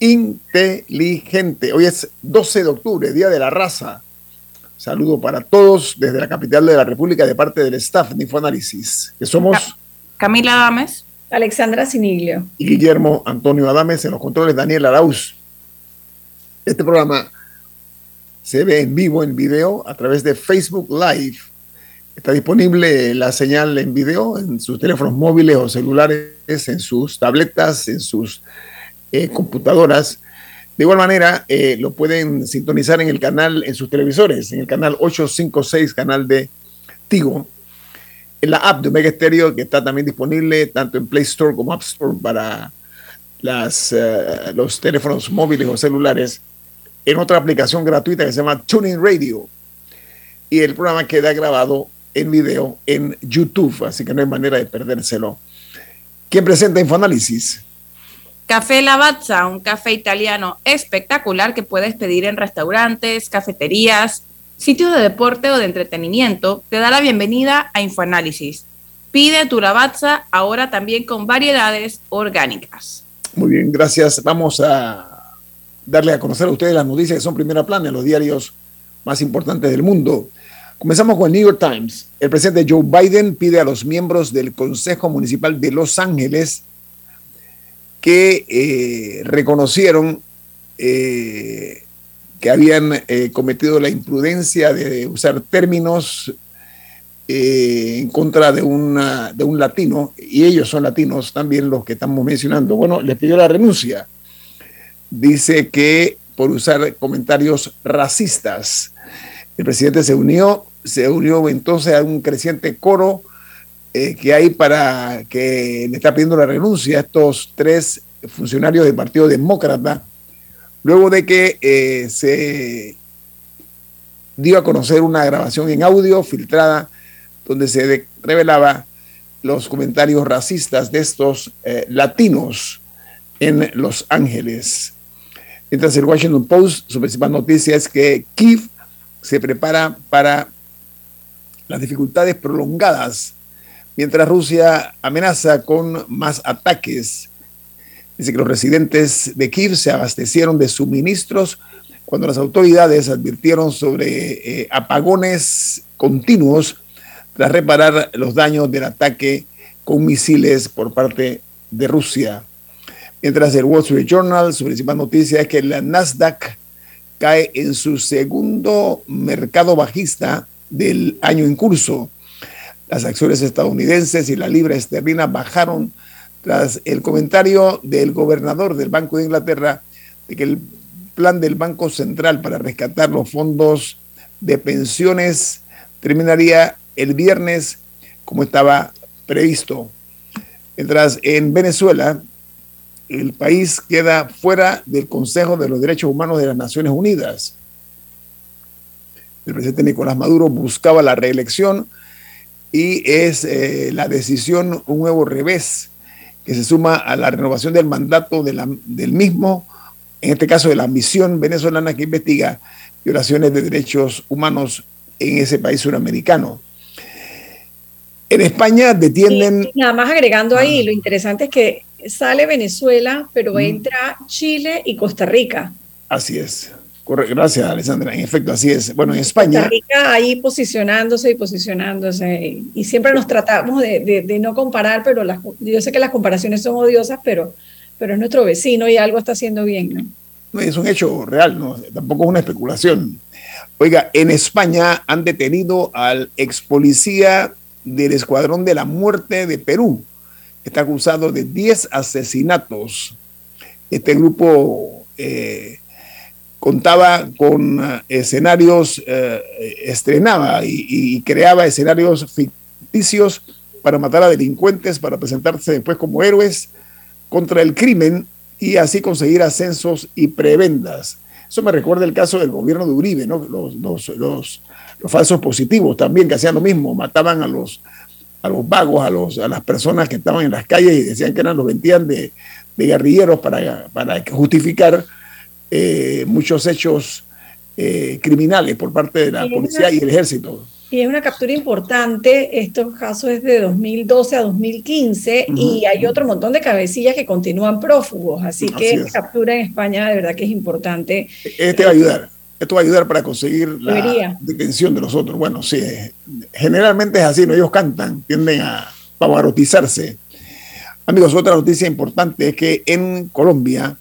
inteligente. Hoy es 12 de octubre, Día de la Raza. Saludo para todos desde la capital de la República de parte del staff de Info Análisis, que somos Camila Adames, Alexandra Siniglio y Guillermo Antonio Adames en los controles Daniel Arauz. Este programa se ve en vivo, en video, a través de Facebook Live Está disponible la señal en video en sus teléfonos móviles o celulares, en sus tabletas, en sus eh, computadoras. De igual manera, eh, lo pueden sintonizar en el canal, en sus televisores, en el canal 856, canal de Tigo. En la app de Omega Stereo, que está también disponible tanto en Play Store como App Store para las, eh, los teléfonos móviles o celulares. En otra aplicación gratuita que se llama Tuning Radio. Y el programa queda grabado en video en YouTube, así que no hay manera de perdérselo. ¿Quién presenta Infoanálisis? Café Lavazza, un café italiano espectacular que puedes pedir en restaurantes, cafeterías, sitios de deporte o de entretenimiento, te da la bienvenida a Infoanálisis. Pide tu Lavazza ahora también con variedades orgánicas. Muy bien, gracias. Vamos a darle a conocer a ustedes las noticias que son primera plana en los diarios más importantes del mundo. Comenzamos con el New York Times. El presidente Joe Biden pide a los miembros del Consejo Municipal de Los Ángeles que eh, reconocieron eh, que habían eh, cometido la imprudencia de usar términos en contra de, una, de un latino, y ellos son latinos también los que estamos mencionando. Bueno, les pidió la renuncia. Dice que por usar comentarios racistas. El presidente se unió se unió entonces a un creciente coro eh, que hay para que le está pidiendo la renuncia a estos tres funcionarios del Partido Demócrata, luego de que eh, se dio a conocer una grabación en audio filtrada donde se revelaba los comentarios racistas de estos eh, latinos en Los Ángeles. Mientras el Washington Post, su principal noticia es que Kiev se prepara para las dificultades prolongadas mientras Rusia amenaza con más ataques. Dice que los residentes de Kiev se abastecieron de suministros cuando las autoridades advirtieron sobre eh, apagones continuos tras reparar los daños del ataque con misiles por parte de Rusia. Mientras el Wall Street Journal, su principal noticia es que la Nasdaq cae en su segundo mercado bajista del año en curso. Las acciones estadounidenses y la libra esterlina bajaron tras el comentario del gobernador del Banco de Inglaterra de que el plan del Banco Central para rescatar los fondos de pensiones terminaría el viernes como estaba previsto. Mientras en Venezuela el país queda fuera del Consejo de los Derechos Humanos de las Naciones Unidas el presidente Nicolás Maduro buscaba la reelección y es eh, la decisión un nuevo revés que se suma a la renovación del mandato del mismo, en este caso de la misión venezolana que investiga violaciones de derechos humanos en ese país suramericano. En España detienen... nada más agregando ahí, ah. lo interesante es que sale Venezuela, pero entra Chile y Costa Rica. Así es. Gracias, Alessandra. En efecto, así es. Bueno, en España. Costa Rica ahí posicionándose y posicionándose. Y siempre nos tratamos de, no comparar, pero las, yo sé que las comparaciones son odiosas, pero, pero es nuestro vecino y algo está haciendo bien, ¿no? es un hecho real, ¿no? Tampoco es una especulación. Oiga, en España han detenido al ex policía del Escuadrón de la Muerte de Perú. Está acusado de 10 asesinatos. Este grupo eh, contaba con eh, escenarios, eh, estrenaba y, creaba escenarios ficticios para matar a delincuentes, para presentarse después como héroes contra el crimen y así conseguir ascensos y prebendas. Eso me recuerda el caso del gobierno de Uribe, ¿no? los, los, los, falsos positivos también que hacían lo mismo, mataban a los, a los vagos, a, los, a las personas que estaban en las calles y decían que eran los vendían de, de guerrilleros para, para justificar eh, muchos hechos eh, criminales por parte de la policía y el ejército. Y es una captura importante, estos casos es de 2012 a 2015 y hay otro montón de cabecillas que continúan prófugos, así, que esta captura en España de verdad que es importante. Este va a ayudar, esto va a ayudar para conseguir la detención de los otros. Bueno, sí, generalmente es así, ¿no? ellos cantan, tienden a pavarotizarse. Amigos, otra noticia importante es que en Colombia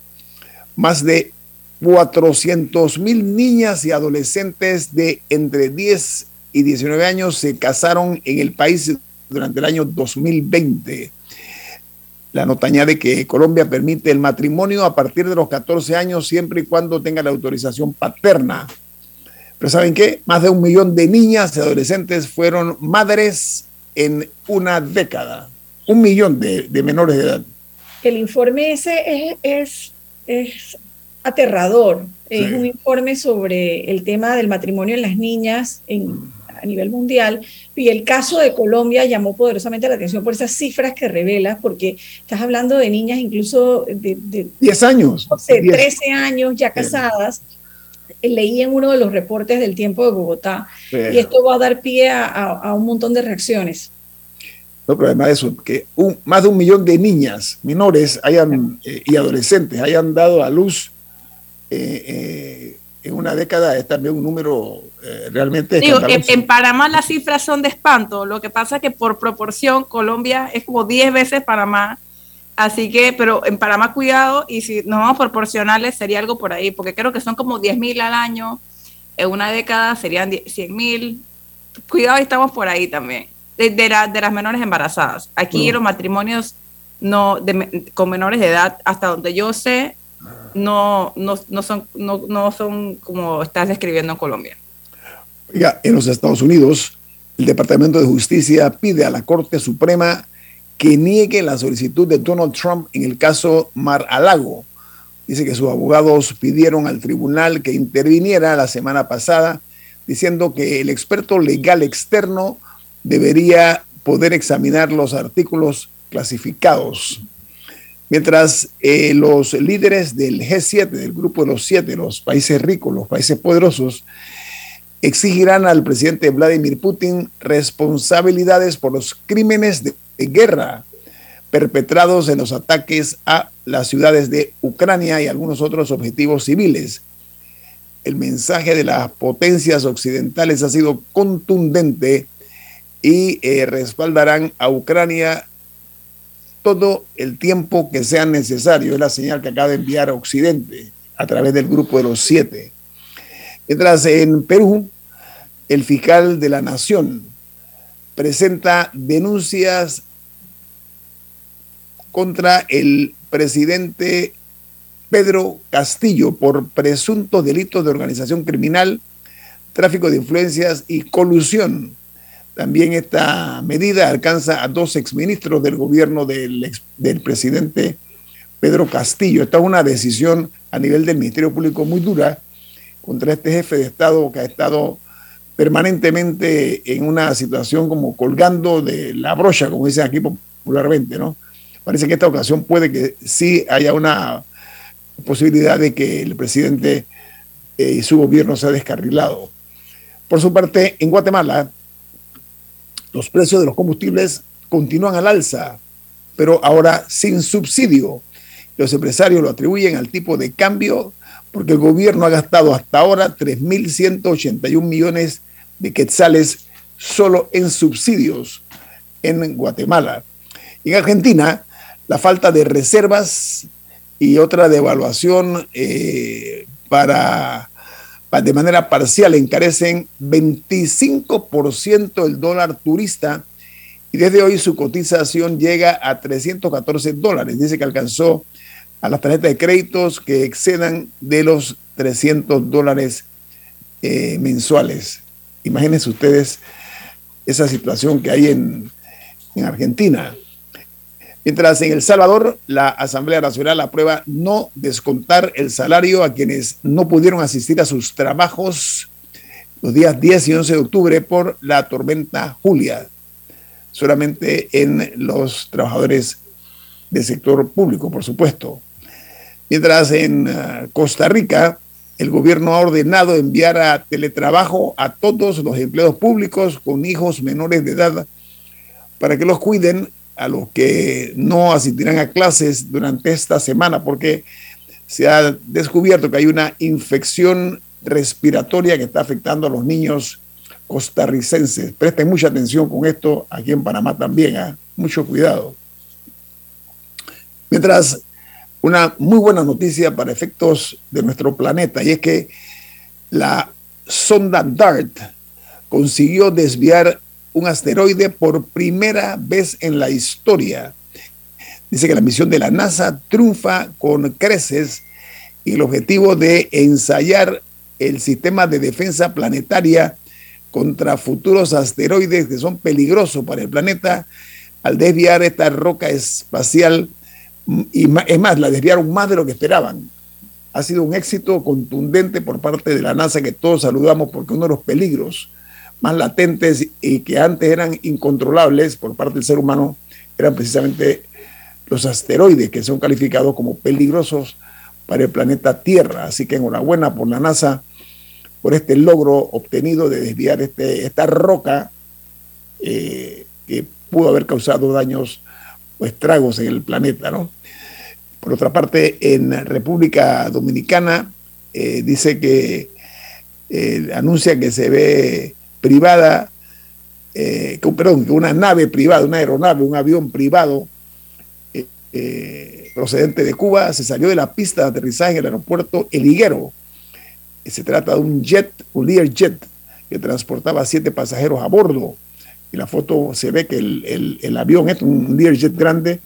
más de 400 mil niñas y adolescentes de entre 10 y 19 años se casaron en el país durante el año 2020. La nota añade que Colombia permite el matrimonio a partir de los 14 años siempre y cuando tenga la autorización paterna. Pero ¿saben qué? Más de un millón de niñas y adolescentes fueron madres en una década. Un millón de, menores de edad. El informe ese es, es aterrador. Es un informe sobre el tema del matrimonio en las niñas en, a nivel mundial. Y el caso de Colombia llamó poderosamente la atención por esas cifras que revela, porque estás hablando de niñas incluso de, 10 años. 13 años ya casadas. Leí en uno de los reportes del tiempo de Bogotá. Y esto va a dar pie a, un montón de reacciones. No, pero además de eso, que un, más de un millón de niñas menores hayan, eh, y adolescentes hayan dado a luz eh, eh, en una década es también un número eh, realmente. Digo, en, Panamá las cifras son de espanto. Lo que pasa es que por proporción Colombia es como 10 veces Panamá. Así que, pero en Panamá cuidado y si no vamos proporcionales sería algo por ahí, porque creo que son como 10 mil al año. En una década serían 100 mil. Cuidado, estamos por ahí también. De, de, las menores embarazadas. Aquí los matrimonios no con menores de edad, hasta donde yo sé, no, no, no, son, no, no son como estás describiendo en Colombia. Oiga, en los Estados Unidos, el Departamento de Justicia pide a la Corte Suprema que niegue la solicitud de Donald Trump en el caso Mar a Lago. Dice que sus abogados pidieron al tribunal que interviniera la semana pasada diciendo que el experto legal externo debería poder examinar los artículos clasificados Mientras eh, los líderes del G7, del grupo de los siete, los países ricos, los países poderosos, exigirán al presidente Vladimir Putin responsabilidades por los crímenes de, guerra perpetrados en los ataques a las ciudades de Ucrania y algunos otros objetivos civiles. El mensaje de las potencias occidentales ha sido contundente y eh, respaldarán a Ucrania todo el tiempo que sea necesario. Es la señal que acaba de enviar Occidente a través del grupo de los siete. Mientras en Perú, el fiscal de la Nación presenta denuncias contra el presidente Pedro Castillo por presuntos delitos de organización criminal, tráfico de influencias y colusión también esta medida alcanza a dos exministros del gobierno del, del presidente Pedro Castillo. Esta es una decisión a nivel del Ministerio Público muy dura contra este jefe de Estado que ha estado permanentemente en una situación como colgando de la brocha, como dicen aquí popularmente, ¿no? Parece que esta ocasión puede que sí haya una posibilidad de que el presidente eh, y su gobierno sea descarrilado. Por su parte, en Guatemala, los precios de los combustibles continúan al alza, pero ahora sin subsidio. Los empresarios lo atribuyen al tipo de cambio porque el gobierno ha gastado hasta ahora 3.181 millones de quetzales solo en subsidios en Guatemala. En Argentina, la falta de reservas y otra devaluación eh, para de manera parcial encarecen 25% el dólar turista y desde hoy su cotización llega a 314 dólares. Dice que alcanzó a las tarjetas de créditos que excedan de los 300 dólares eh, mensuales. Imagínense ustedes esa situación que hay en, en Argentina. Mientras en El Salvador, la Asamblea Nacional aprueba no descontar el salario a quienes no pudieron asistir a sus trabajos los días 10 y 11 de octubre por la tormenta Julia, solamente en los trabajadores del sector público, por supuesto. Mientras en uh, Costa Rica, el gobierno ha ordenado enviar a teletrabajo a todos los empleados públicos con hijos menores de edad para que los cuiden a los que no asistirán a clases durante esta semana, porque se ha descubierto que hay una infección respiratoria que está afectando a los niños costarricenses. Presten mucha atención con esto aquí en Panamá también, ¿eh? mucho cuidado. Mientras, una muy buena noticia para efectos de nuestro planeta, y es que la sonda DART consiguió desviar un asteroide por primera vez en la historia. Dice que la misión de la NASA triunfa con creces y el objetivo de ensayar el sistema de defensa planetaria contra futuros asteroides que son peligrosos para el planeta al desviar esta roca espacial y es más, la desviaron más de lo que esperaban. Ha sido un éxito contundente por parte de la NASA que todos saludamos porque uno de los peligros más latentes y que antes eran incontrolables por parte del ser humano eran precisamente los asteroides que son calificados como peligrosos para el planeta Tierra. Así que enhorabuena por la NASA por este logro obtenido de desviar este, esta roca eh, que pudo haber causado daños o estragos en el planeta. ¿no? Por otra parte, en República Dominicana eh, dice que eh, anuncia que se ve privada, eh, perdón, una nave privada, una aeronave, un avión privado eh, eh, procedente de Cuba se salió de la pista de aterrizaje en el aeropuerto El Higuero. Se trata de un jet, un Learjet, que transportaba siete pasajeros a bordo. Y la foto se ve que el, avión, es un Learjet grande,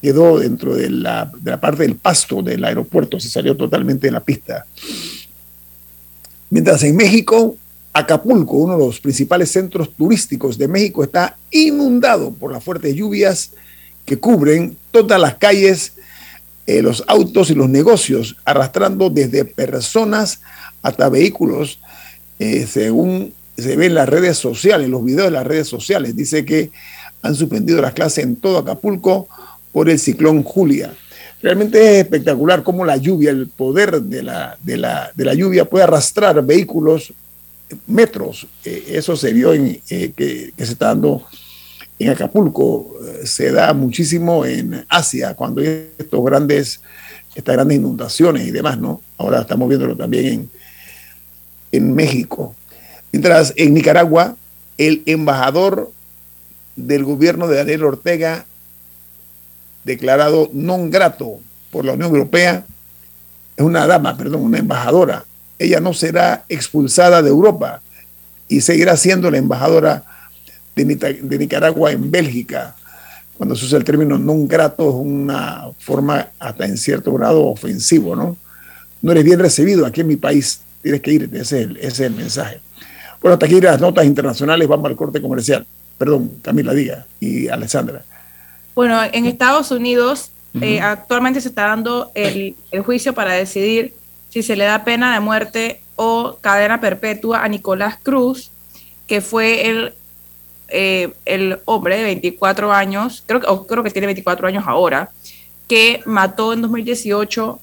quedó dentro de la parte del pasto del aeropuerto, se salió totalmente de la pista. Mientras en México, Acapulco, uno de los principales centros turísticos de México, está inundado por las fuertes lluvias que cubren todas las calles, eh, los autos y los negocios, arrastrando desde personas hasta vehículos, eh, según se ve en las redes sociales, los videos de las redes sociales. Dice que han suspendido las clases en todo Acapulco por el ciclón Julia. Realmente es espectacular cómo la lluvia, el poder de la, de la, de la lluvia puede arrastrar vehículos metros. Eh, eso se vio en, eh, que, se está dando en Acapulco, eh, se da muchísimo en Asia cuando hay estos grandes, estas grandes inundaciones y demás, ¿no? Ahora estamos viéndolo también en, México. Mientras en Nicaragua, el embajador del gobierno de Daniel Ortega, declarado non grato por la Unión Europea, es una dama, perdón, una embajadora ella no será expulsada de Europa y seguirá siendo la embajadora de, Nicaragua en Bélgica. Cuando se usa el término non grato es una forma hasta en cierto grado ofensivo, ¿no? No eres bien recibido aquí en mi país, tienes que irte, ese es el, ese es el mensaje. Bueno, hasta aquí las notas internacionales, vamos al corte comercial. Perdón, Camila Diga y Alessandra. Bueno, en Estados Unidos eh, actualmente se está dando el, el juicio para decidir si se le da pena de muerte o cadena perpetua a Nicolás Cruz, que fue el, eh, el hombre de 24 años, creo, que, creo que tiene 24 años ahora, que mató en 2018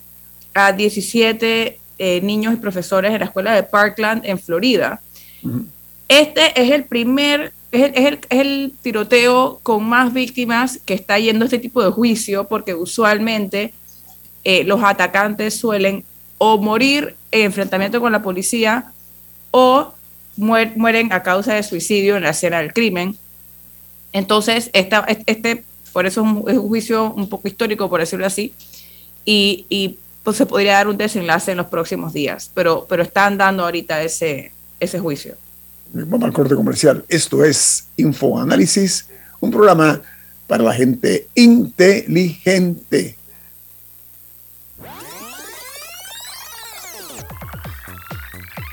a 17 eh, niños y profesores en la escuela de Parkland en Florida. Este es el primer, es el, es el, tiroteo con más víctimas que está yendo este tipo de juicio, porque usualmente eh, los atacantes suelen o morir en enfrentamiento con la policía o mueren a causa de suicidio en la escena del crimen. Entonces, este, por eso es un, juicio un poco histórico, por decirlo así, y, pues se podría dar un desenlace en los próximos días, pero, pero están dando ahorita ese, ese juicio. Vamos al corte comercial. Esto es Infoanálisis, un programa para la gente inteligente.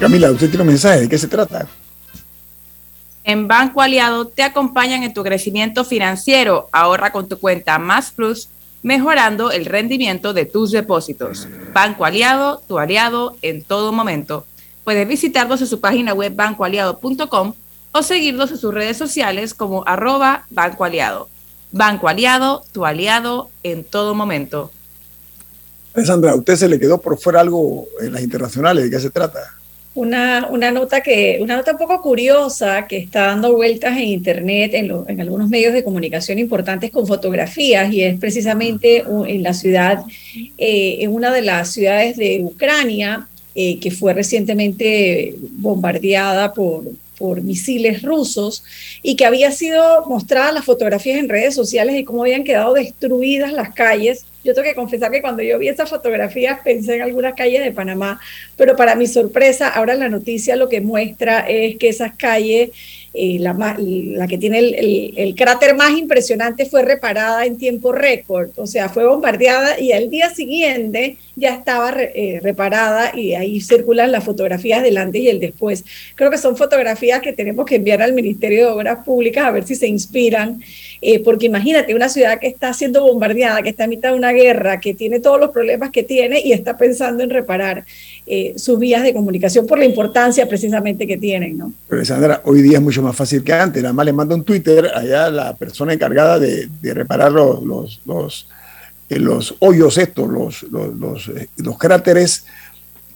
Camila, usted tiene un mensaje, ¿de qué se trata? En Banco Aliado te acompañan en tu crecimiento financiero. Ahorra con tu cuenta Más Plus, mejorando el rendimiento de tus depósitos. Banco Aliado, tu aliado en todo momento. Puedes visitarlos en su página web bancoaliado.com o seguirlos en sus redes sociales como arroba Banco Aliado. Banco Aliado, tu aliado en todo momento. Alessandra, ¿a usted se le quedó por fuera algo en las internacionales? ¿De qué se trata? Una, una, nota que, una nota un poco curiosa que está dando vueltas en internet, en, lo, en algunos medios de comunicación importantes con fotografías, y es precisamente en la ciudad, eh, en una de las ciudades de Ucrania, eh, que fue recientemente bombardeada por, por misiles rusos y que había sido mostradas las fotografías en redes sociales y cómo habían quedado destruidas las calles. Yo tengo que confesar que cuando yo vi esas fotografías pensé en algunas calles de Panamá, pero para mi sorpresa, ahora la noticia lo que muestra es que esas calles eh, la, que tiene el, cráter más impresionante fue reparada en tiempo récord, o sea, fue bombardeada y al día siguiente ya estaba eh, reparada y ahí circulan las fotografías del antes y el después. Creo que son fotografías que tenemos que enviar al Ministerio de Obras Públicas a ver si se inspiran, eh, porque imagínate una ciudad que está siendo bombardeada, que está a mitad de una guerra, que tiene todos los problemas que tiene y está pensando en reparar sus vías de comunicación por la importancia precisamente que tienen, ¿no? Pero Sandra, hoy día es mucho más fácil que antes. Nada más le manda un Twitter allá la persona encargada de, de reparar los, los, los, eh, los, hoyos estos, los, los, eh, los, cráteres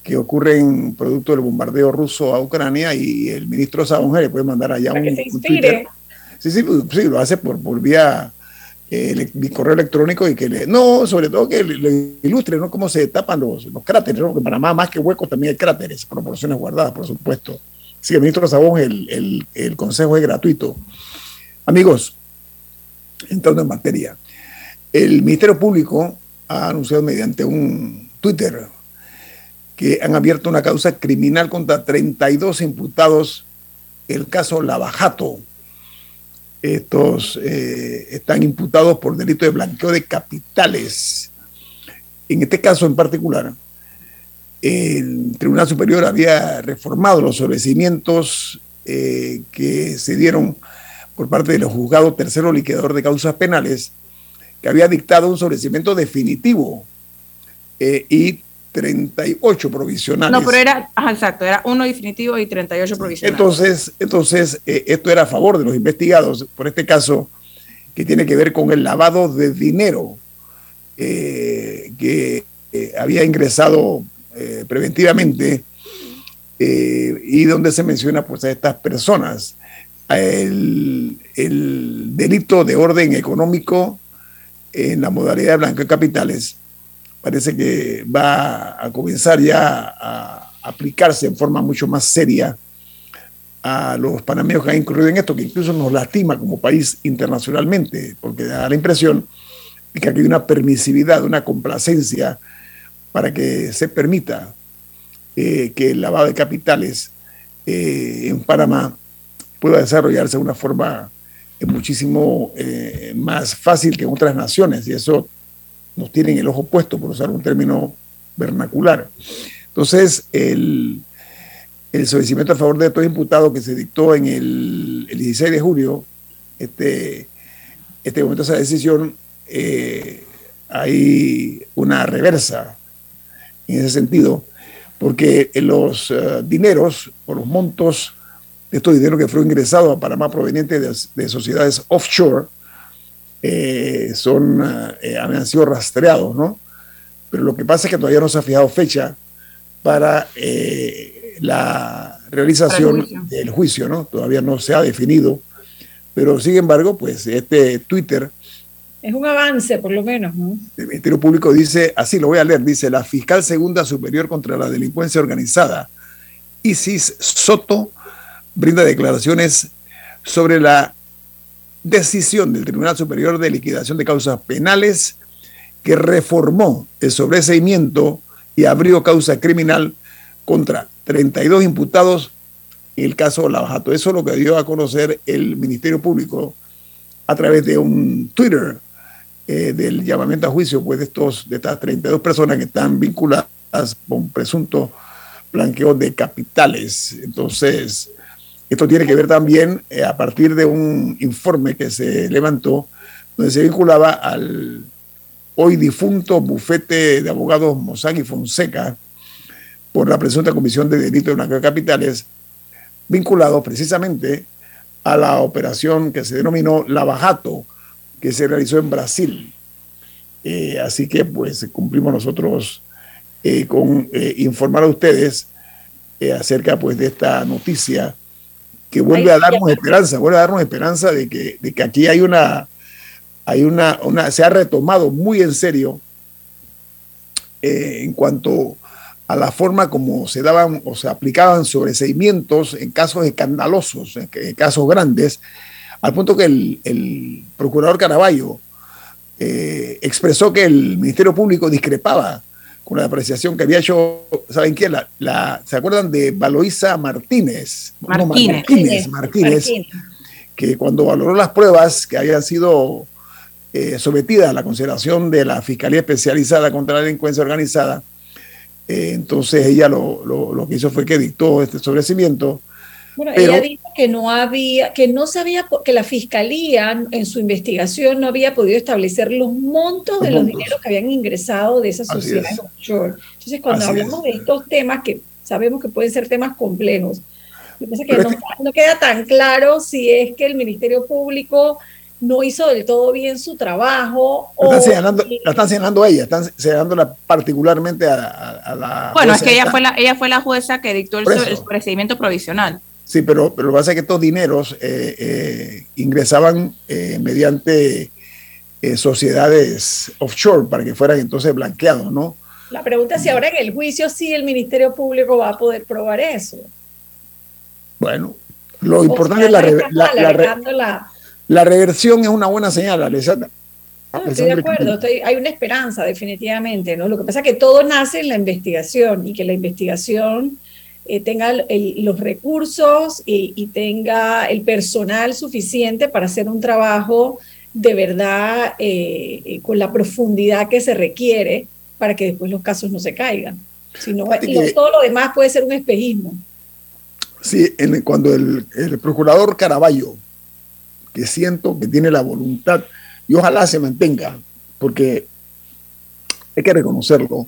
que ocurren producto del bombardeo ruso a Ucrania y el ministro Sabonge le puede mandar allá Para un, que se un inspire. Sí, sí, sí, lo hace por, por vía mi correo electrónico y que le, no, sobre todo que le, ilustre, ¿no? Cómo se tapan los, los cráteres, ¿no? Que para más, que huecos también hay cráteres, proporciones guardadas, por supuesto. Así que, ministro Sabón, el, el, el, consejo es gratuito. Amigos, entrando en materia, el Ministerio Público ha anunciado mediante un Twitter que han abierto una causa criminal contra 32 imputados, el caso Lavajato. Estos eh, están imputados por delito de blanqueo de capitales. En este caso en particular, el Tribunal Superior había reformado los sobrecimientos eh, que se dieron por parte de los juzgados tercero liquidador de causas penales, que había dictado un sobrecimiento definitivo eh, y 38 provisionales. No, pero era, exacto, era uno definitivo y 38 provisionales. Entonces, entonces eh, esto era a favor de los investigados, por este caso que tiene que ver con el lavado de dinero que había ingresado preventivamente y donde se menciona pues a estas personas el, delito de orden económico en la modalidad de blanca capitales parece que va a comenzar ya a aplicarse en forma mucho más seria a los panameños que han incurrido en esto, que incluso nos lastima como país internacionalmente, porque da la impresión de que hay una permisividad, una complacencia para que se permita eh, que el lavado de capitales eh, en Panamá pueda desarrollarse de una forma eh, muchísimo más fácil que en otras naciones. Y eso nos tiene el ojo puesto, por usar un término vernacular. Entonces, el, el solicimiento a favor de estos imputados que se dictó en el, 16 de julio, este, este momento de esa decisión, eh, hay una reversa en ese sentido, porque los dineros o los montos estos dinero que fue ingresado a Panamá proveniente de, sociedades offshore eh, son, eh, han sido rastreados, ¿no? Pero lo que pasa es que todavía no se ha fijado fecha para eh, la realización del juicio, ¿no? Todavía no se ha definido, pero sin embargo, pues este Twitter... Es un avance, por lo menos, ¿no? El Ministerio Público dice, así lo voy a leer, dice, la fiscal segunda superior contra la delincuencia organizada, Isis Soto, brinda declaraciones sobre la decisión del Tribunal Superior de Liquidación de Causas Penales que reformó el sobreseimiento y abrió causa criminal contra 32 imputados en el caso Lavajato. Eso es lo que dio a conocer el Ministerio Público a través de un Twitter eh, del llamamiento a juicio pues, de, estos, de estas 32 personas que están vinculadas con presunto blanqueo de capitales. Entonces, esto tiene que ver también eh, a partir de un informe que se levantó donde se vinculaba al hoy difunto bufete de abogados Mossack y Fonseca por la presunta comisión de delito de blanqueo capitales, vinculado precisamente a la operación que se denominó Lavajato, que se realizó en Brasil. Eh, así que pues cumplimos nosotros eh, con informar a ustedes acerca pues de esta noticia que vuelve a darnos esperanza, vuelve a darnos esperanza de que, de que aquí hay una, hay una, una, se ha retomado muy en serio eh, en cuanto a la forma como se daban o se aplicaban sobreseimientos en casos escandalosos, en, casos grandes, al punto que el, procurador Caraballo eh, expresó que el Ministerio Público discrepaba con la apreciación que había hecho, ¿saben quién? La, ¿Se acuerdan de Valoisa Martínez? Martínez. Martínez, que cuando valoró las pruebas que habían sido eh, sometidas a la consideración de la Fiscalía Especializada contra la Delincuencia Organizada, eh, entonces ella lo, lo, que hizo fue que dictó este sobrecimiento bueno, ella dijo que no había, que no sabía, que la fiscalía en su investigación no había podido establecer los montos de los dineros que habían ingresado de esa sociedad offshore. Entonces, cuando hablamos de estos temas que sabemos que pueden ser temas complejos, me parece que no, queda tan claro si es que el Ministerio Público no hizo del todo bien su trabajo. La están, señalando, la están señalando ella, están señalándola particularmente a, la... Bueno, es que ella fue la, ella fue la jueza que dictó el procedimiento provisional. Sí, pero, pero lo que pasa es que estos dineros eh, eh, ingresaban eh, mediante sociedades offshore para que fueran entonces blanqueados, ¿no? La pregunta es si ahora en el juicio sí el Ministerio Público va a poder probar eso. Bueno, lo importante es la, la, la, reversión es una buena señal, Alessandra. estoy de acuerdo, hay una esperanza definitivamente, ¿no? Lo que pasa es que todo nace en la investigación y que la investigación eh, tenga los recursos y, tenga el personal suficiente para hacer un trabajo de verdad eh, eh, con la profundidad que se requiere para que después los casos no se caigan. Sino, todo lo demás puede ser un espejismo. Sí, cuando el, el procurador Caraballo, que siento que tiene la voluntad, y ojalá se mantenga, porque hay que reconocerlo,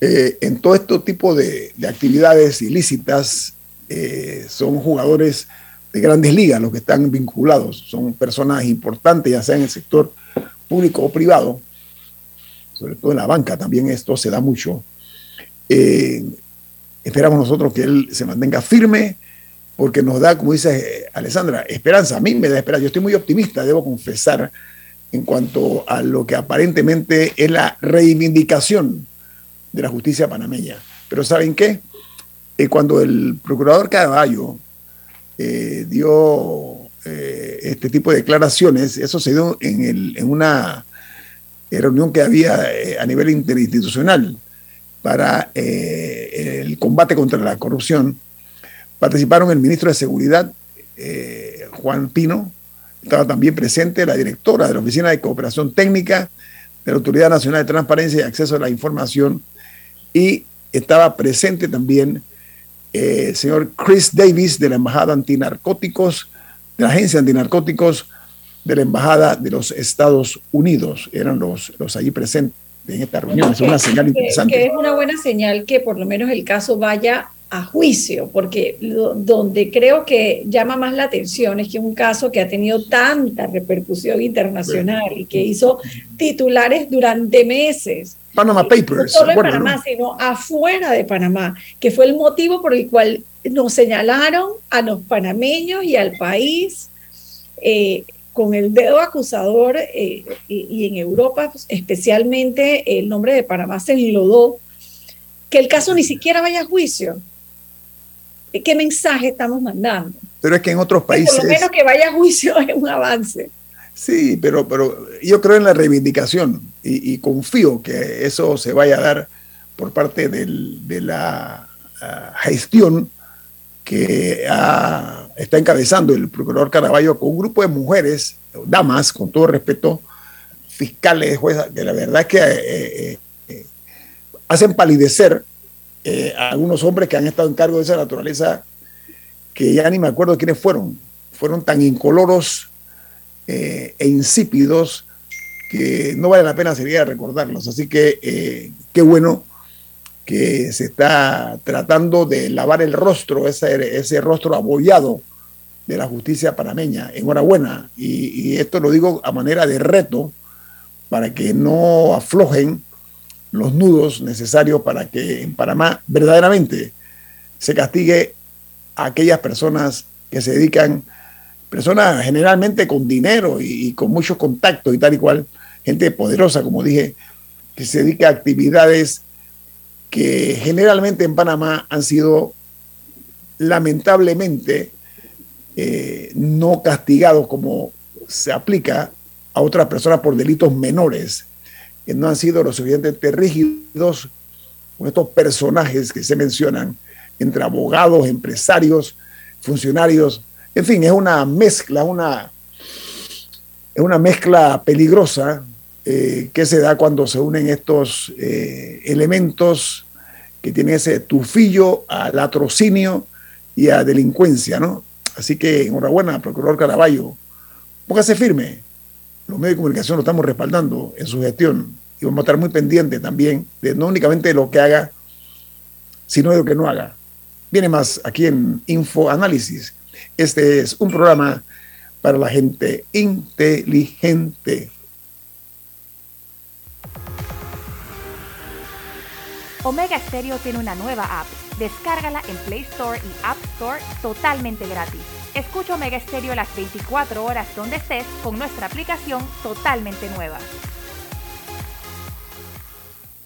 eh, en todo este tipo de, actividades ilícitas eh, son jugadores de grandes ligas los que están vinculados, son personas importantes, ya sea en el sector público o privado, sobre todo en la banca también esto se da mucho. Eh, esperamos nosotros que él se mantenga firme, porque nos da, como dice Alessandra, esperanza. A mí me da esperanza. Yo estoy muy optimista, debo confesar, en cuanto a lo que aparentemente es la reivindicación de la justicia panameña. Pero ¿saben qué? Eh, cuando el procurador Caballo eh, dio eh, este tipo de declaraciones, eso se dio en, una reunión que había a nivel interinstitucional para el combate contra la corrupción. Participaron el ministro de Seguridad, Juan Pino, estaba también presente la directora de la Oficina de Cooperación Técnica de la Autoridad Nacional de Transparencia y Acceso a la Información y estaba presente también eh, el señor Chris Davis de la Embajada Antinarcóticos, de la Agencia Antinarcóticos de la Embajada de los Estados Unidos. Eran los, los allí presentes en esta reunión. Es una señal interesante. Que es una buena señal que por lo menos el caso vaya a juicio, porque donde creo que llama más la atención es que un caso que ha tenido tanta repercusión internacional y que hizo titulares durante meses. Panama Papers. No solo en Panamá, sino afuera de Panamá, que fue el motivo por el cual nos señalaron a los panameños y al país eh, con el dedo acusador eh, y, y, en Europa pues, especialmente el nombre de Panamá se enlodó, que el caso ni siquiera vaya a juicio ¿Qué mensaje estamos mandando? Pero es que en otros países... por lo menos que vaya a juicio es un avance. Sí, pero, pero yo creo en la reivindicación y, confío que eso se vaya a dar por parte de la ah, gestión que está encabezando el procurador Caraballo con un grupo de mujeres, damas, con todo respeto, fiscales, juezas, que la verdad es que eh, eh, eh, hacen palidecer eh, algunos hombres que han estado en cargo de esa naturaleza, que ya ni me acuerdo quiénes fueron, fueron tan incoloros eh, e insípidos que no vale la pena sería recordarlos. Así que eh, qué bueno que se está tratando de lavar el rostro, ese, ese rostro abollado de la justicia panameña. Enhorabuena. Y, y esto lo digo a manera de reto para que no aflojen los nudos necesarios para que en Panamá verdaderamente se castigue a aquellas personas que se dedican, personas generalmente con dinero y, con muchos contactos y tal y cual, gente poderosa, como dije, que se dedica a actividades que generalmente en Panamá han sido lamentablemente eh, no castigados como se aplica a otras personas por delitos menores no han sido lo suficientemente rígidos con estos personajes que se mencionan entre abogados, empresarios, funcionarios. En fin, es una mezcla, una, es una mezcla peligrosa eh, que se da cuando se unen estos eh, elementos que tienen ese tufillo al latrocinio y a delincuencia, ¿no? Así que enhorabuena, procurador Caraballo. Póngase firme, los medios de comunicación lo estamos respaldando en su gestión y vamos a estar muy pendientes también de no únicamente de lo que haga, sino de lo que no haga. Viene más aquí en Info Análisis. Este es un programa para la gente inteligente. Omega Stereo tiene una nueva app. Descárgala en Play Store y App Store totalmente gratis. Escucha Omega Stereo las 24 horas donde estés con nuestra aplicación totalmente nueva.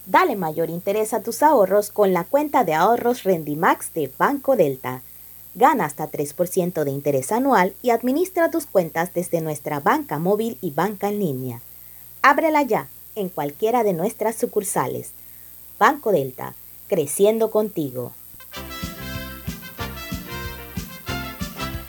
Dale mayor interés a tus ahorros con la cuenta de ahorros Rendimax de Banco Delta. Gana hasta 3% de interés anual y administra tus cuentas desde nuestra banca móvil y banca en línea. Ábrela ya en cualquiera de nuestras sucursales. Banco Delta, creciendo contigo.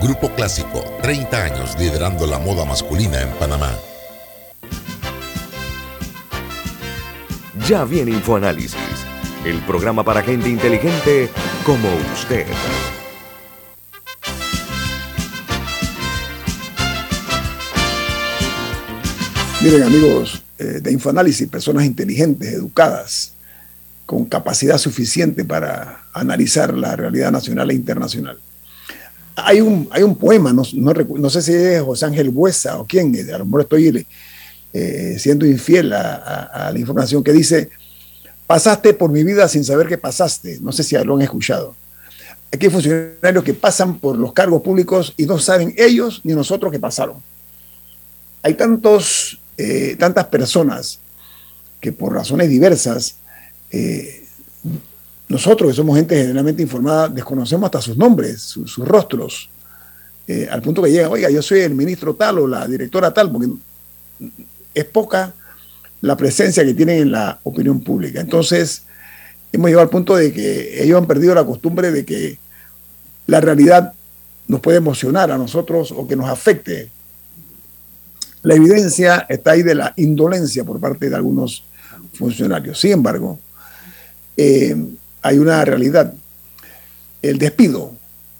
Grupo Clásico, 30 años liderando la moda masculina en Panamá. Ya viene InfoAnálisis, el programa para gente inteligente como usted. Miren amigos eh, de Infoanálisis, personas inteligentes, educadas, con capacidad suficiente para analizar la realidad nacional e internacional. Hay un, hay un poema, no, no, sé si es José Ángel Buesa o quién, eh, a lo mejor estoy eh, siendo infiel a, la información que dice, pasaste por mi vida sin saber que pasaste, no sé si lo han escuchado. Aquí hay funcionarios que pasan por los cargos públicos y no saben ellos ni nosotros que pasaron. Hay tantos eh, tantas personas que por razones diversas, nosotros que somos gente generalmente informada, desconocemos hasta sus nombres, sus rostros, eh, al punto que llegan, oiga, yo soy el ministro tal o la directora tal, porque es poca la presencia que tienen en la opinión pública. Entonces, hemos llegado al punto de que ellos han perdido la costumbre de que la realidad nos puede emocionar a nosotros o que nos afecte la evidencia está ahí de la indolencia por parte de algunos funcionarios. Sin embargo, eh, hay una realidad. El despido,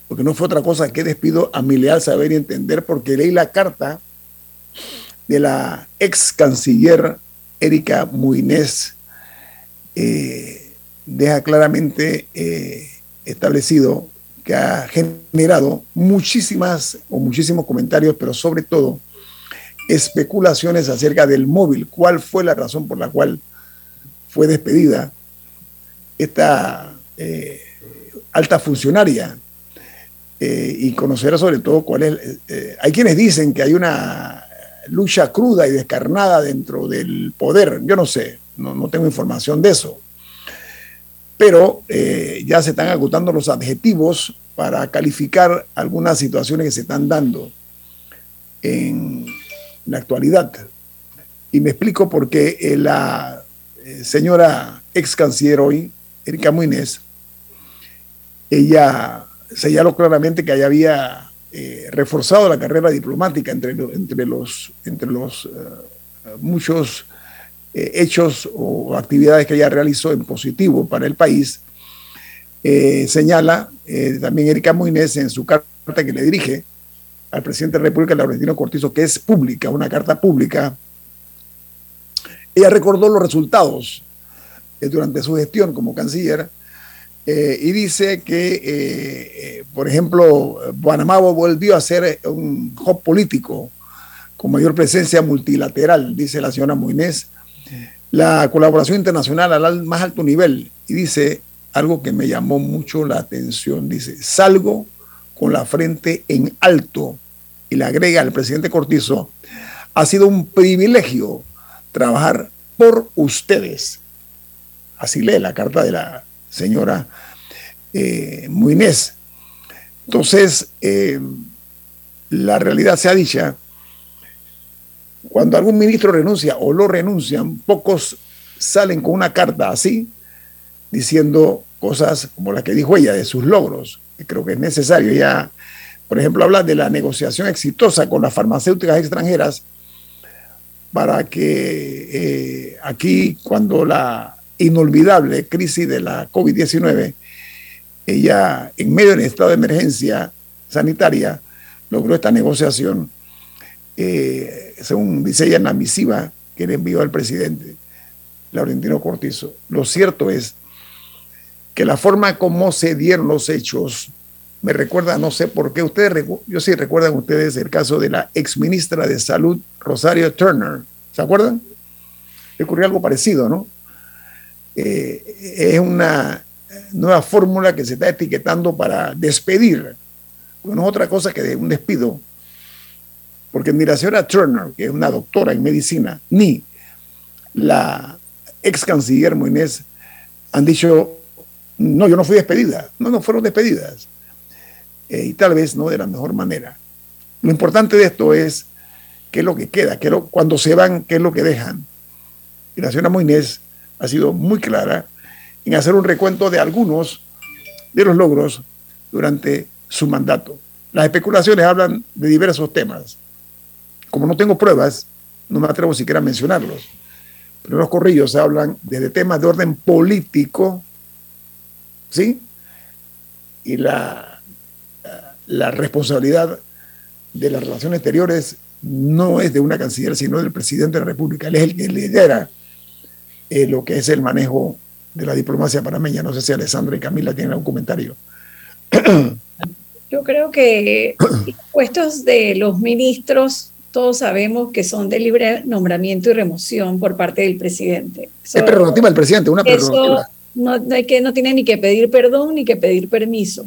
porque no fue otra cosa que despido a mi leal saber y entender, porque leí la carta de la ex canciller Erika Muinés, eh, deja claramente eh, establecido que ha generado muchísimas o muchísimos comentarios, pero sobre todo especulaciones acerca del móvil, cuál fue la razón por la cual fue despedida esta eh, alta funcionaria eh, y conocer sobre todo cuál es... Eh, hay quienes dicen que hay una lucha cruda y descarnada dentro del poder, yo no sé, no, no tengo información de eso, pero ya se están agotando los adjetivos para calificar algunas situaciones que se están dando en la actualidad. Y me explico por qué la señora ex canciller hoy, Erika Muínez, ella señaló claramente que ella había eh, reforzado la carrera diplomática entre, los, entre los muchos hechos o actividades que ella realizó en positivo para el país. señala también Erika Muínez en su carta que le dirige al presidente de la República, Laurentino Cortizo, que es pública, una carta pública, ella recordó los resultados eh, durante su gestión como canciller eh, y dice que, eh, por ejemplo, Panamá volvió a ser un hub político con mayor presencia multilateral, dice la señora Moinés, la colaboración internacional al más alto nivel y dice algo que me llamó mucho la atención, dice, salgo con la frente en alto. Y le agrega el presidente Cortizo, ha sido un privilegio trabajar por ustedes. Así lee la carta de la señora eh, Muinés. Entonces, eh, la realidad se ha dicha, cuando algún ministro renuncia o lo renuncian, pocos salen con una carta así, diciendo cosas como las que dijo ella de sus logros creo que es necesario. Ya, por ejemplo, habla de la negociación exitosa con las farmacéuticas extranjeras para que eh, aquí, cuando la inolvidable crisis de la COVID-19, ella, en medio del estado de emergencia sanitaria, logró esta negociación, eh, según dice ella en la misiva que le envió al presidente Laurentino Cortizo. Lo cierto es que la forma como se dieron los hechos me recuerda, no sé por qué, ustedes, yo sí recuerdan ustedes el caso de la exministra de Salud, Rosario Turner, ¿se acuerdan? Ocurrió algo parecido, ¿no? Eh, es una nueva fórmula que se está etiquetando para despedir, no es otra cosa que un despido, porque ni la señora Turner, que es una doctora en medicina, ni la ex canciller Moines han dicho, no, yo no fui despedida, no, no fueron despedidas eh, y tal vez no de la mejor manera. Lo importante de esto es qué es lo que queda, qué cuando se van, qué es lo que dejan. Y la señora Moines ha sido muy clara en hacer un recuento de algunos de los logros durante su mandato. Las especulaciones hablan de diversos temas. Como no tengo pruebas, no me atrevo siquiera a mencionarlos. Pero los corrillos hablan desde temas de orden político, ¿sí? Y la la responsabilidad de las relaciones exteriores no es de una canciller, sino del presidente de la República. Él es el que lidera eh, lo que es el manejo de la diplomacia panameña. No sé si Alessandra y Camila tienen algún comentario. Yo creo que los puestos de los ministros, todos sabemos que son de libre nombramiento y remoción por parte del presidente. es prerrogativa del presidente, una prerrogativa no, hay que, no tiene ni que pedir perdón ni que pedir permiso.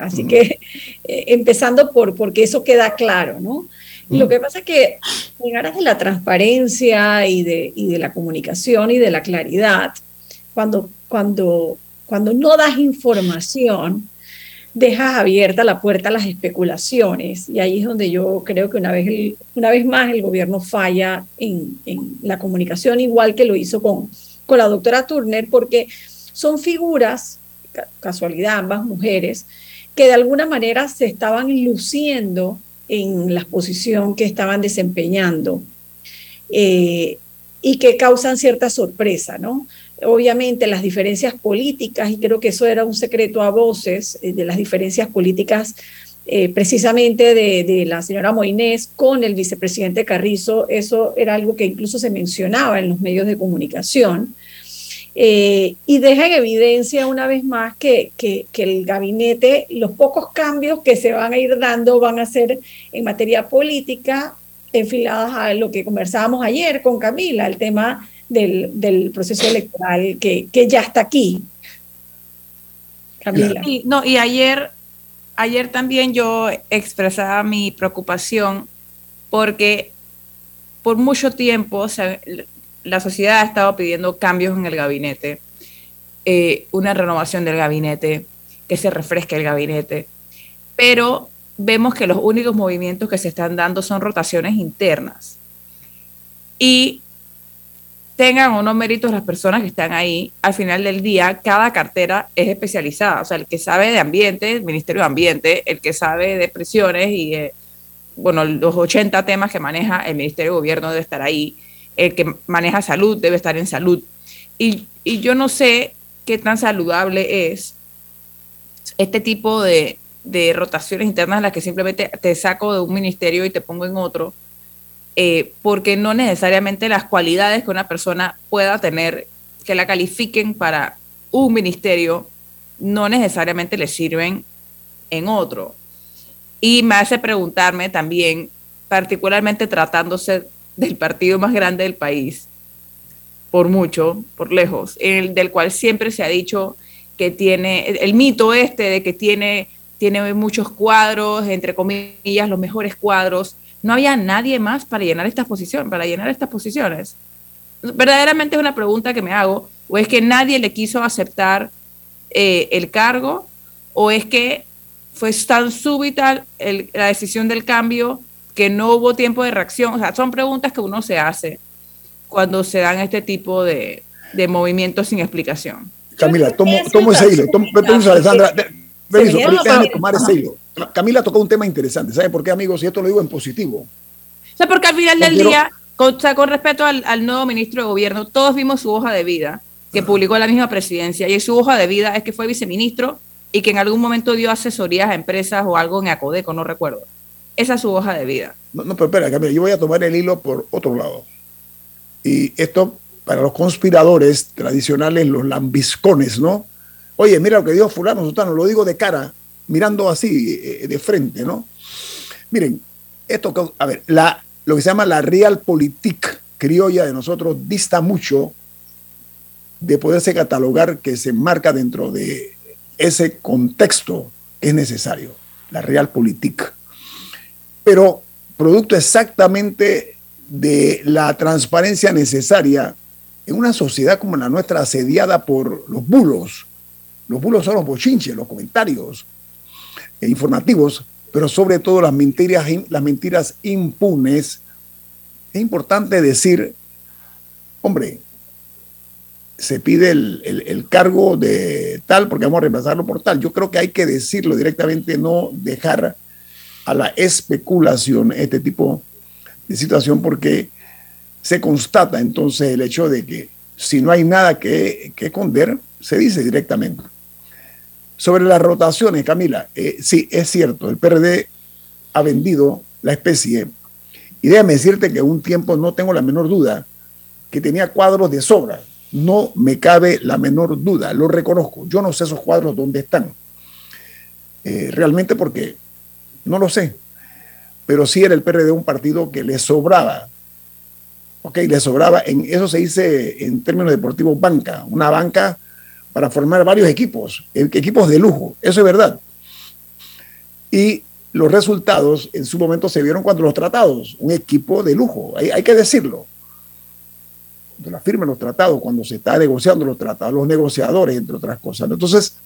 Así que eh, empezando por porque eso queda claro, ¿no? Lo que pasa es que en aras de la transparencia y de, y de la comunicación y de la claridad, cuando, cuando, cuando no das información, dejas abierta la puerta a las especulaciones. Y ahí es donde yo creo que una vez, una vez más el gobierno falla en, en, la comunicación, igual que lo hizo con, con la doctora Turner, porque son figuras, casualidad, ambas mujeres, que de alguna manera se estaban luciendo en la posición que estaban desempeñando eh, y que causan cierta sorpresa, ¿no? Obviamente las diferencias políticas, y creo que eso era un secreto a voces, eh, de las diferencias políticas eh, precisamente de, de, la señora Moinés con el vicepresidente Carrizo, eso era algo que incluso se mencionaba en los medios de comunicación. Eh, y deja en evidencia una vez más que, que, el gabinete, los pocos cambios que se van a ir dando van a ser en materia política, enfiladas a lo que conversábamos ayer con Camila, el tema del, del proceso electoral que, que, ya está aquí. Camila. Y, no, y ayer, ayer también yo expresaba mi preocupación porque por mucho tiempo se, la sociedad ha estado pidiendo cambios en el gabinete, eh, una renovación del gabinete, que se refresque el gabinete, pero vemos que los únicos movimientos que se están dando son rotaciones internas. Y tengan o no méritos las personas que están ahí, al final del día cada cartera es especializada. O sea, el que sabe de ambiente, el Ministerio de Ambiente, el que sabe de prisiones y, bueno, los 80 temas que maneja el Ministerio de Gobierno debe estar ahí el que maneja salud debe estar en salud. Y, yo no sé qué tan saludable es este tipo de, rotaciones internas en las que simplemente te saco de un ministerio y te pongo en otro, eh, porque no necesariamente las cualidades que una persona pueda tener, que la califiquen para un ministerio, no necesariamente le sirven en otro. Y me hace preguntarme también, particularmente tratándose del partido más grande del país, por mucho, por lejos, el, del cual siempre se ha dicho que tiene, el, mito este de que tiene, tiene muchos cuadros, entre comillas, los mejores cuadros, no había nadie más para llenar estas posiciones, para llenar estas posiciones. Verdaderamente es una pregunta que me hago, o es que nadie le quiso aceptar eh, el cargo, o es que fue tan súbita la decisión del cambio que no hubo tiempo de reacción. O sea, son preguntas que uno se hace cuando se dan este tipo de, de movimientos sin explicación. Camila, tomo, tomo ese hilo. Tomo, permiso, Alessandra. Permiso, tomar ese hilo. Camila tocó un tema interesante. ¿Sabe por qué, amigos? Y esto lo digo en positivo. O sea, porque al final del día, con, o sea, con respecto al, al, nuevo ministro de gobierno, todos vimos su hoja de vida que publicó la misma presidencia. Y su hoja de vida es que fue viceministro y que en algún momento dio asesorías a empresas o algo en Acodeco, no recuerdo. Esa es su hoja de vida. No, no pero espera, Camila, yo voy a tomar el hilo por otro lado. Y esto, para los conspiradores tradicionales, los lambiscones, ¿no? Oye, mira lo que dijo fulano, sultano, lo digo de cara, mirando así, eh, de frente, ¿no? Miren, esto, a ver, la, lo que se llama la realpolitik criolla de nosotros dista mucho de poderse catalogar que se marca dentro de ese contexto que es necesario, la realpolitik. Pero producto exactamente de la transparencia necesaria en una sociedad como la nuestra asediada por los bulos. Los bulos son los bochinches, los comentarios informativos, pero sobre todo las mentiras, las mentiras impunes. Es importante decir, hombre, se pide el, cargo de tal porque vamos a reemplazarlo por tal. Yo creo que hay que decirlo directamente, no dejar a la especulación este tipo de situación porque se constata entonces el hecho de que si no hay nada que, esconder, se dice directamente. Sobre las rotaciones, Camila, eh, sí, es cierto, el PRD ha vendido la especie y déjame decirte que un tiempo no tengo la menor duda que tenía cuadros de sobra no me cabe la menor duda, lo reconozco. Yo no sé esos cuadros dónde están. Eh, realmente porque no lo sé. Pero sí era el PRD un partido que le sobraba. Ok, le sobraba. En, eso se dice en términos deportivos banca. Una banca para formar varios equipos, eh, equipos de lujo. Eso es verdad. Y los resultados en su momento se vieron cuando los tratados, un equipo de lujo, hay que decirlo de la firma de los tratados, cuando se está negociando los tratados, los negociadores, entre otras cosas. Entonces,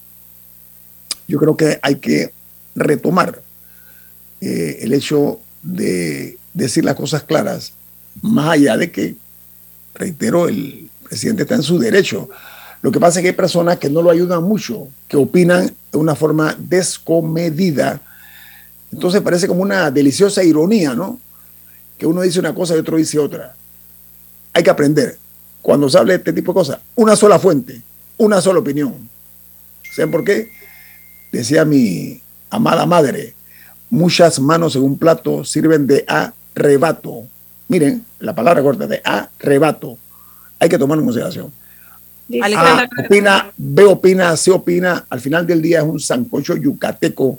yo creo que hay que retomar eh, el hecho de decir las cosas claras, más allá de que, reitero, el presidente está en su derecho. Lo que pasa es que hay personas que no lo ayudan mucho, que opinan de una forma descomedida. Entonces parece como una deliciosa ironía, ¿no? Que uno dice una cosa y otro dice otra. Hay que aprender cuando se habla de este tipo de cosas, una sola fuente, una sola opinión. ¿Saben por qué? Decía mi amada madre, muchas manos en un plato sirven de arrebato. Miren, la palabra corta de arrebato. Hay que tomar en consideración. A opina, B opina, C opina, al final del día es un sancocho yucateco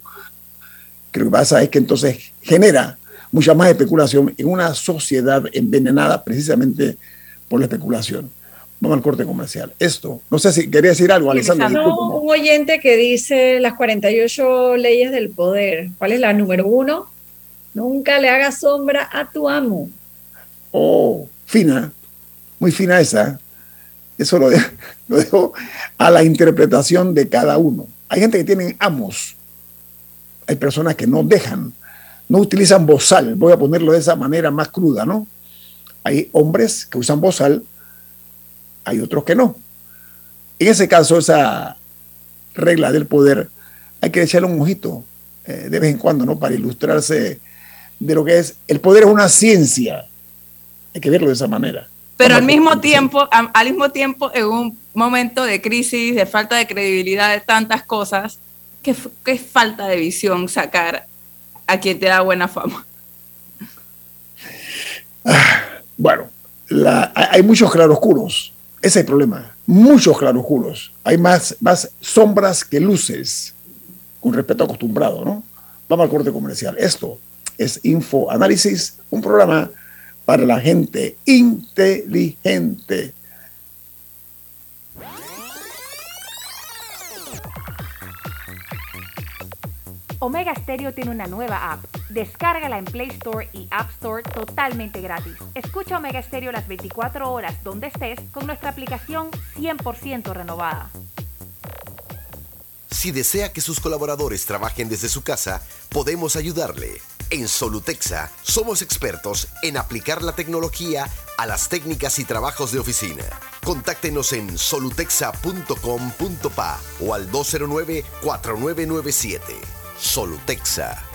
que lo que pasa es que entonces genera mucha más especulación en una sociedad envenenada precisamente por la especulación. Vamos al corte comercial. Esto, no sé si quería decir algo, Alessandro. un oyente que dice las 48 leyes del poder. ¿Cuál es la número uno? Nunca le hagas sombra a tu amo. Oh, fina, muy fina esa. Eso lo, lo dejo a la interpretación de cada uno. Hay gente que tiene amos. Hay personas que no dejan, no utilizan bozal. Voy a ponerlo de esa manera más cruda, ¿no? Hay hombres que usan bozal, hay otros que no. En ese caso, esa regla del poder, hay que echarle un ojito eh, de vez en cuando, ¿no? Para ilustrarse de lo que es. El poder es una ciencia. Hay que verlo de esa manera. Pero al mismo tiempo, al mismo tiempo, en un momento de crisis, de falta de credibilidad, de tantas cosas, qué, qué falta de visión sacar a quien te da buena fama. Ah, bueno, hay muchos claroscuros. Ese es el problema. Muchos claroscuros. Hay más, más sombras que luces, con respeto acostumbrado, ¿no? Vamos al corte comercial. Esto es Info Análisis, un programa para la gente inteligente. Omega Stereo tiene una nueva app. Descárgala en Play Store y App Store totalmente gratis. Escucha Omega Stereo las 24 horas donde estés con nuestra aplicación 100% renovada. Si desea que sus colaboradores trabajen desde su casa, podemos ayudarle. En Solutexa somos expertos en aplicar la tecnología a las técnicas y trabajos de oficina. Contáctenos en solutexa.com.pa o al 209 4997. Solutexa.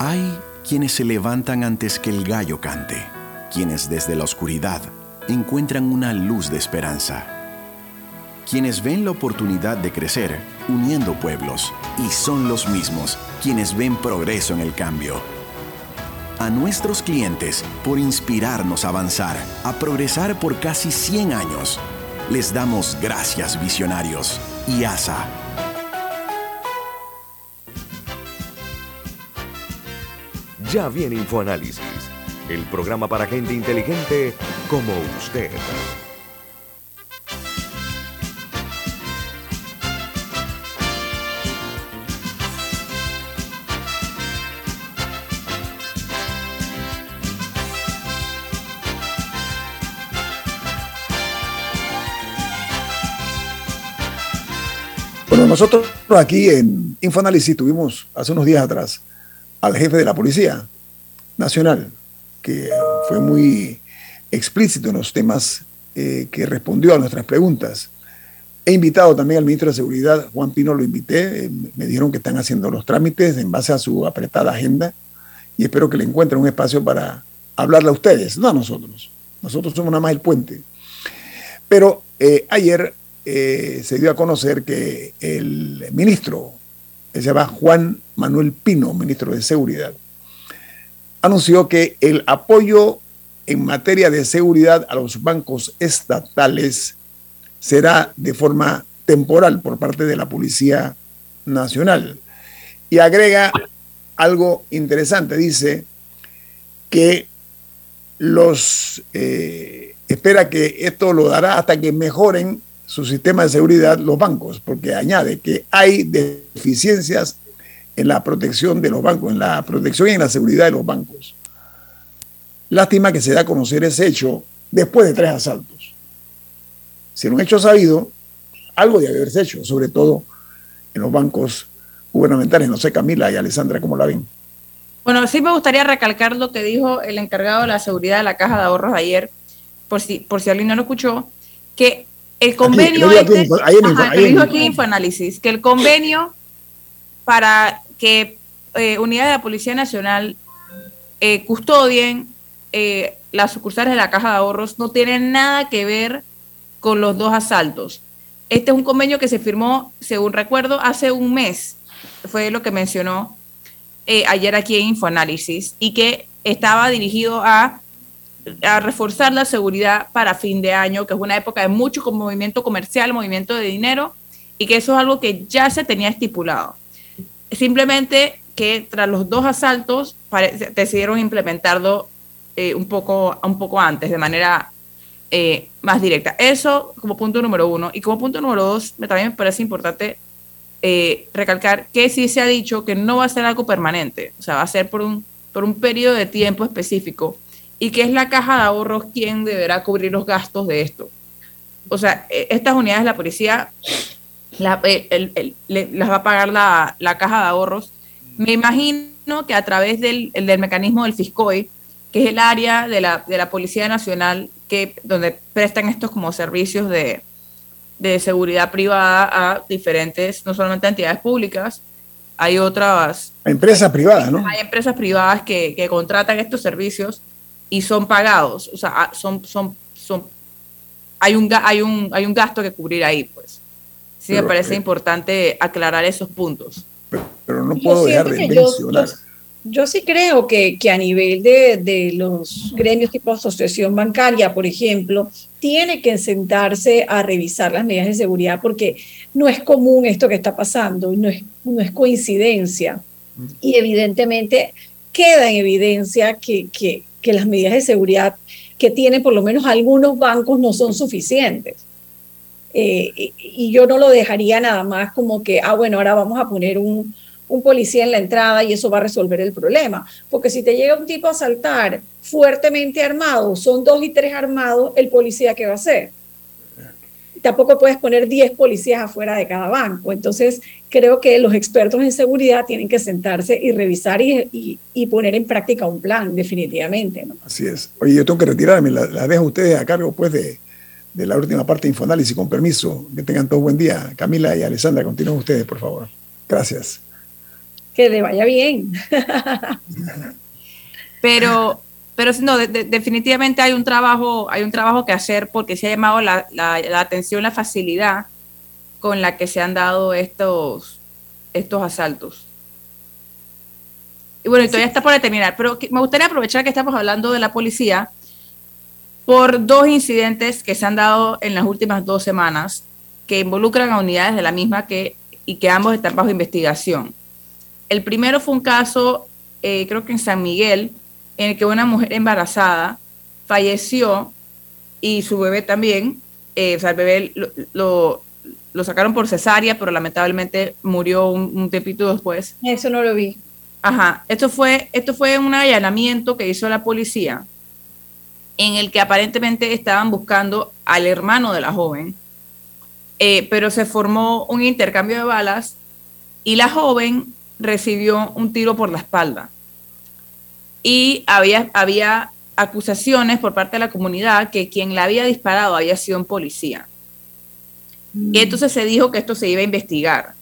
Hay quienes se levantan antes que el gallo cante, quienes desde la oscuridad encuentran una luz de esperanza, quienes ven la oportunidad de crecer uniendo pueblos y son los mismos quienes ven progreso en el cambio. A nuestros clientes por inspirarnos a avanzar, a progresar por casi 100 años. Les damos gracias visionarios y ASA Ya viene InfoAnálisis, el programa para gente inteligente como usted. Bueno, nosotros aquí en InfoAnálisis tuvimos hace unos días atrás al jefe de la Policía Nacional, que fue muy explícito en los temas eh, que respondió a nuestras preguntas. He invitado también al ministro de Seguridad, Juan Pino, lo invité, eh, me dijeron que están haciendo los trámites en base a su apretada agenda y espero que le encuentren un espacio para hablarle a ustedes, no a nosotros. Nosotros somos nada más el puente. Pero eh, ayer se dio a conocer que el ministro se llama Juan Manuel Pino, ministro de Seguridad, anunció que el apoyo en materia de seguridad a los bancos estatales será de forma temporal por parte de la Policía Nacional. Y agrega algo interesante, dice que los eh, espera que esto lo dará hasta que mejoren su sistema de seguridad los bancos, porque añade que hay deficiencias en la protección de los bancos, en la protección y en la seguridad de los bancos. Lástima que se da a conocer ese hecho después de tres asaltos. Si era un hecho sabido, algo debe haberse hecho, sobre todo en los bancos gubernamentales. No sé, Camila y Alessandra, ¿cómo la ven? Bueno, sí me gustaría recalcar lo que dijo el encargado de la seguridad de la Caja de Ahorros ayer, por si, por si alguien no lo escuchó, que el convenio, este, dijo aquí Infoanálisis, que el convenio para que eh, unidades de la Policía Nacional eh, custodien eh, las sucursales de la Caja de Ahorros no tiene nada que ver con los dos asaltos. Este es un convenio que se firmó, según recuerdo, hace un mes, fue lo que mencionó ayer aquí en Infoanálisis, y que estaba dirigido a a reforzar la seguridad para fin de año, que es una época de mucho movimiento comercial, movimiento de dinero, y que eso es algo que ya se tenía estipulado. Simplemente que tras los dos asaltos decidieron implementarlo eh, un, poco, un poco antes, de manera eh, más directa. Eso como punto número uno. Y como punto número dos, también me parece importante eh, recalcar que sí se ha dicho que no va a ser algo permanente, o sea, va a ser por un, por un periodo de tiempo específico y que es la caja de ahorros quien deberá cubrir los gastos de esto. O sea, e, estas unidades de la policía eh, las va a pagar la, caja de ahorros. Me imagino que a través del, mecanismo del FISCOI, que es el área de la, de la Policía Nacional que, donde prestan estos como servicios de, seguridad privada a diferentes, no solamente entidades públicas, hay otras... Empresas privadas, ¿no? Hay empresas privadas que, que contratan estos servicios y son pagados, o sea, ah, son, son, son, hay un, hay un, hay un gasto que cubrir ahí, pues. Sí, me parece eh, importante aclarar esos puntos. Pero, no puedo dejar de mencionar. Yo, sí creo que, que a nivel de, de, los gremios tipo asociación bancaria, por ejemplo, tiene que sentarse a revisar las medidas de seguridad porque no es común esto que está pasando, no es, no es coincidencia. Mm. Y evidentemente queda en evidencia que, que, que las medidas de seguridad que tienen por lo menos algunos bancos no son suficientes. Eh, y, yo no lo dejaría nada más como que, ah, bueno, ahora vamos a poner un, un policía en la entrada y eso va a resolver el problema. Porque si te llega un tipo a asaltar fuertemente armado, son dos y tres armados, el policía, ¿qué va a hacer? Tampoco puedes poner 10 policías afuera de cada banco. Entonces, creo que los expertos en seguridad tienen que sentarse y revisar y, y, poner en práctica un plan, definitivamente. ¿no? Así es. Oye, yo tengo que retirarme, la, la dejo ustedes a cargo pues de, de la última parte de Infoanálisis, con permiso. Que tengan todo buen día. Camila y Alessandra, continúen ustedes, por favor. Gracias que le vaya bien. pero, pero no, definitivamente hay un trabajo, hay un trabajo que hacer porque se ha llamado la, atención, la facilidad con la que se han dado estos, estos asaltos. Y bueno, y todavía está por terminar, pero me gustaría aprovechar que estamos hablando de la policía por dos incidentes que se han dado en las últimas dos semanas que involucran a unidades de la misma que, y que ambos están bajo investigación. El primero fue un caso, eh, creo que en San Miguel, en el que una mujer embarazada falleció y su bebé también. Eh, o sea, el bebé lo, sacaron por cesárea, pero lamentablemente murió un, un tempito después. Eso no lo vi. Ajá, esto fue, esto fue un allanamiento que hizo la policía en el que aparentemente estaban buscando al hermano de la joven, eh, pero se formó un intercambio de balas y la joven recibió un tiro por la espalda. Y había, había acusaciones por parte de la comunidad que quien la había disparado había sido un policía. Mm. Y entonces se dijo que esto se iba a investigar.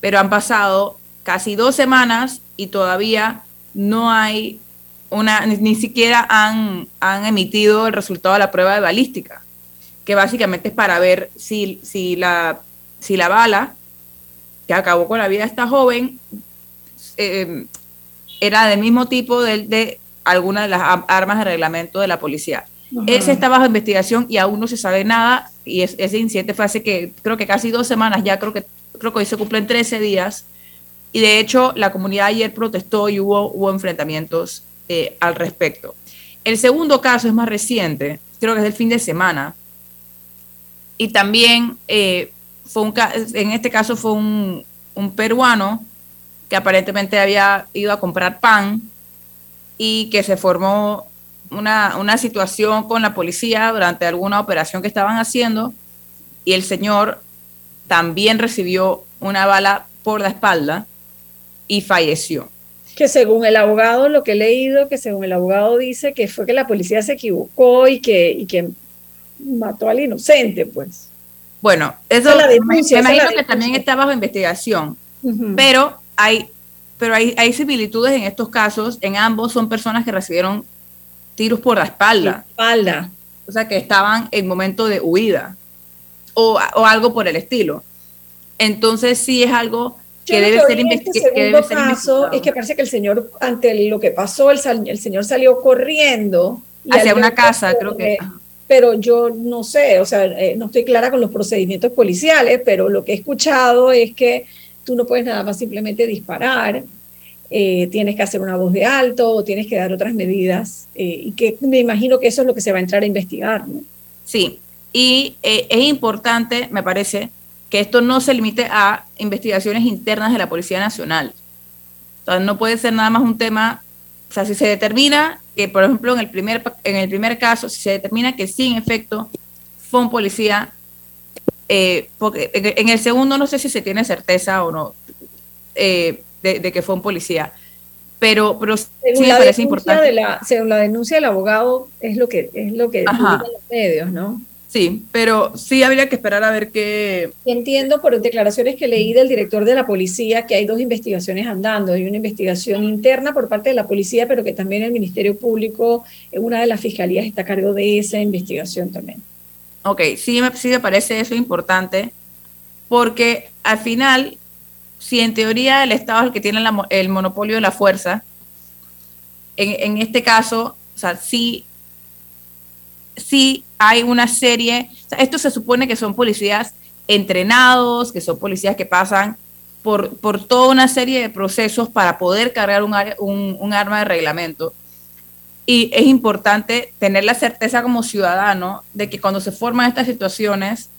Pero han pasado casi dos semanas y todavía no hay una, ni, siquiera han, han, emitido el resultado de la prueba de balística, que básicamente es para ver si, si, la, si la bala que acabó con la vida de esta joven eh, era del mismo tipo de, de algunas de las armas de reglamento de la policía. Ese está bajo investigación y aún no se sabe nada. Y ese incidente fue hace que creo que casi dos semanas, ya creo que creo que hoy se cumplen 13 días. Y de hecho, la comunidad ayer protestó y hubo, hubo enfrentamientos eh, al respecto. El segundo caso es más reciente, creo que es del fin de semana. Y también eh, fue un, en este caso fue un, un peruano que aparentemente había ido a comprar pan y que se formó una, una, situación con la policía durante alguna operación que estaban haciendo y el señor también recibió una bala por la espalda y falleció. Que según el abogado, lo que he leído, que según el abogado dice que fue que la policía se equivocó y que, y que mató al inocente, pues. Bueno, eso la denuncia, me imagino que también está bajo investigación, pero hay, pero hay, hay similitudes en estos casos. En ambos son personas que recibieron tiros por la espalda. espalda. O sea, que estaban en momento de huida o, o algo por el estilo. Entonces sí es algo que debe, ser, este caso Es que parece que el señor, ante lo que pasó, el, el señor salió corriendo. Hacia una casa, creo que. Pero yo no sé, o sea, eh, no estoy clara con los procedimientos policiales, pero lo que he escuchado es que tú no puedes nada más simplemente disparar, eh, tienes que hacer una voz de alto o tienes que dar otras medidas eh, y que me imagino que eso es lo que se va a entrar a investigar. ¿no? Sí, y eh, es importante, me parece, que esto no se limite a investigaciones internas de la Policía Nacional. O no puede ser nada más un tema, o sea, si se determina que, por ejemplo, en el primer, en el primer caso, si se determina que sí, en efecto, fue un policía porque en el segundo no sé si se tiene certeza o no de, que fue un policía, pero, pero sí me parece importante. la, según la denuncia del abogado, es lo que es lo que los medios, ¿no? Sí, pero sí habría que esperar a ver qué. Entiendo por declaraciones que leí del director de la policía que hay dos investigaciones andando. Hay una investigación interna por parte de la policía, pero que también el Ministerio Público, en una de las fiscalías, está a cargo de esa investigación también. Ok, sí me, sí me parece eso importante, porque al final, si en teoría el Estado es el que tiene el monopolio de la fuerza, en, este caso, o sea, sí, hay una serie, esto se supone que son policías entrenados, que son policías que pasan por, por toda una serie de procesos para poder cargar un, un arma de reglamento. y es importante tener la certeza como ciudadano de que cuando se forman estas situaciones,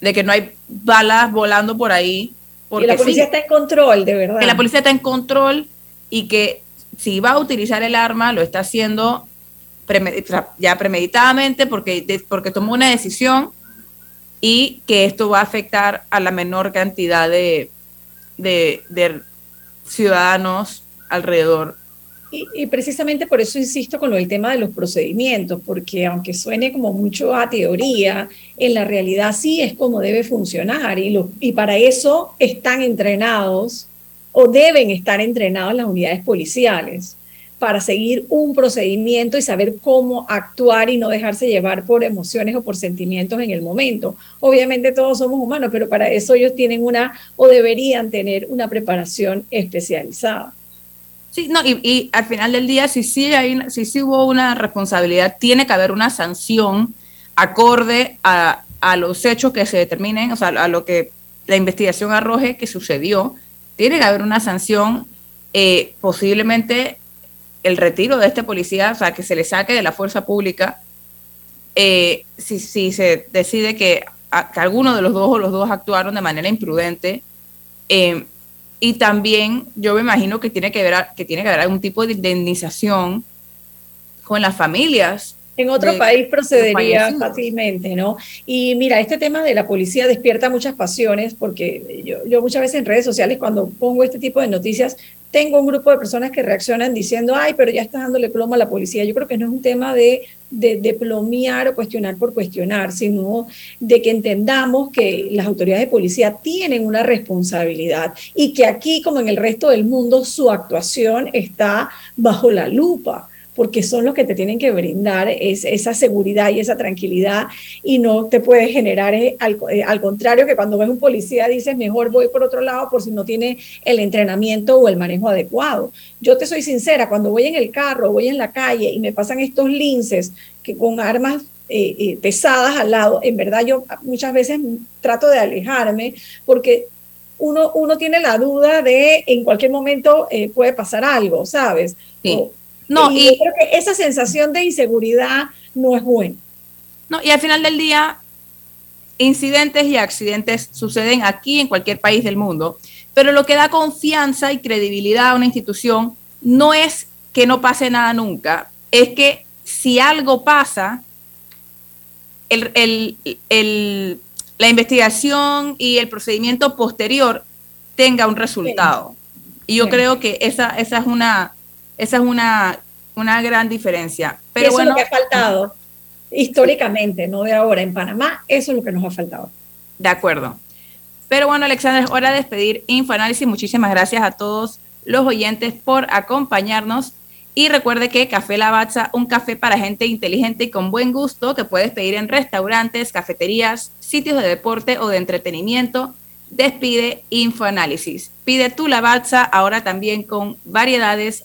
de que no hay balas volando por ahí. Porque la policía está en control, de verdad. Que la policía está en control y que si va a utilizar el arma, lo está haciendo ya premeditadamente porque, porque tomó una decisión y que esto va a afectar a la menor cantidad de, de, ciudadanos alrededor. Y, precisamente por eso insisto con lo del tema de los procedimientos, porque aunque suene como mucho a teoría, en la realidad sí es como debe funcionar y, lo, y para eso están entrenados o deben estar entrenados las unidades policiales para seguir un procedimiento y saber cómo actuar y no dejarse llevar por emociones o por sentimientos en el momento. Obviamente todos somos humanos, pero para eso ellos tienen una o deberían tener una preparación especializada. Sí, no, y, al final del día, si sí, hay, si sí hubo una responsabilidad, tiene que haber una sanción acorde a, a los hechos que se determinen, o sea, a lo que la investigación arroje que sucedió. Tiene que haber una sanción eh, posiblemente el retiro de este policía, o sea, que se le saque de la fuerza pública, eh, si, si, se decide que, alguno de los dos o los dos actuaron de manera imprudente, eh, y también yo me imagino que tiene que, haber, que tiene que haber algún tipo de indemnización con las familias en otro país procedería fácilmente, ¿no? Y mira, este tema de la policía despierta muchas pasiones porque yo, yo, muchas veces en redes sociales cuando pongo este tipo de noticias tengo un grupo de personas que reaccionan diciendo, ay, pero ya estás dándole plomo a la policía. Yo creo que no es un tema de, de, plomear o cuestionar por cuestionar, sino de que entendamos que las autoridades de policía tienen una responsabilidad y que aquí, como en el resto del mundo, su actuación está bajo la lupa porque son los que te tienen que brindar esa seguridad y esa tranquilidad y no te puede generar eh, eh, al, contrario que cuando ves un policía dices mejor voy por otro lado por si no tiene el entrenamiento o el manejo adecuado. Yo te soy sincera, cuando voy en el carro, voy en la calle y me pasan estos linces que con armas eh, pesadas al lado, en verdad yo muchas veces trato de alejarme porque uno, uno tiene la duda de en cualquier momento puede pasar algo, ¿sabes? Sí. No, y, creo que esa sensación de inseguridad no es buena. No, y al final del día, incidentes y accidentes suceden aquí en cualquier país del mundo, pero lo que da confianza y credibilidad a una institución no es que no pase nada nunca, es que si algo pasa, la investigación y el procedimiento posterior tenga un resultado. Y yo creo que esa, esa es una esa es una, una gran diferencia. Pero eso bueno, es lo que ha faltado históricamente, no de ahora en Panamá, eso es lo que nos ha faltado. De acuerdo. Pero bueno, Alexander, es hora de despedir Infoanálisis. Muchísimas gracias a todos los oyentes por acompañarnos. Y recuerde que Café Lavazza, un café para gente inteligente y con buen gusto que puedes pedir en restaurantes, cafeterías, sitios de deporte o de entretenimiento. Despide Infoanálisis. Pide tu Lavazza ahora también con variedades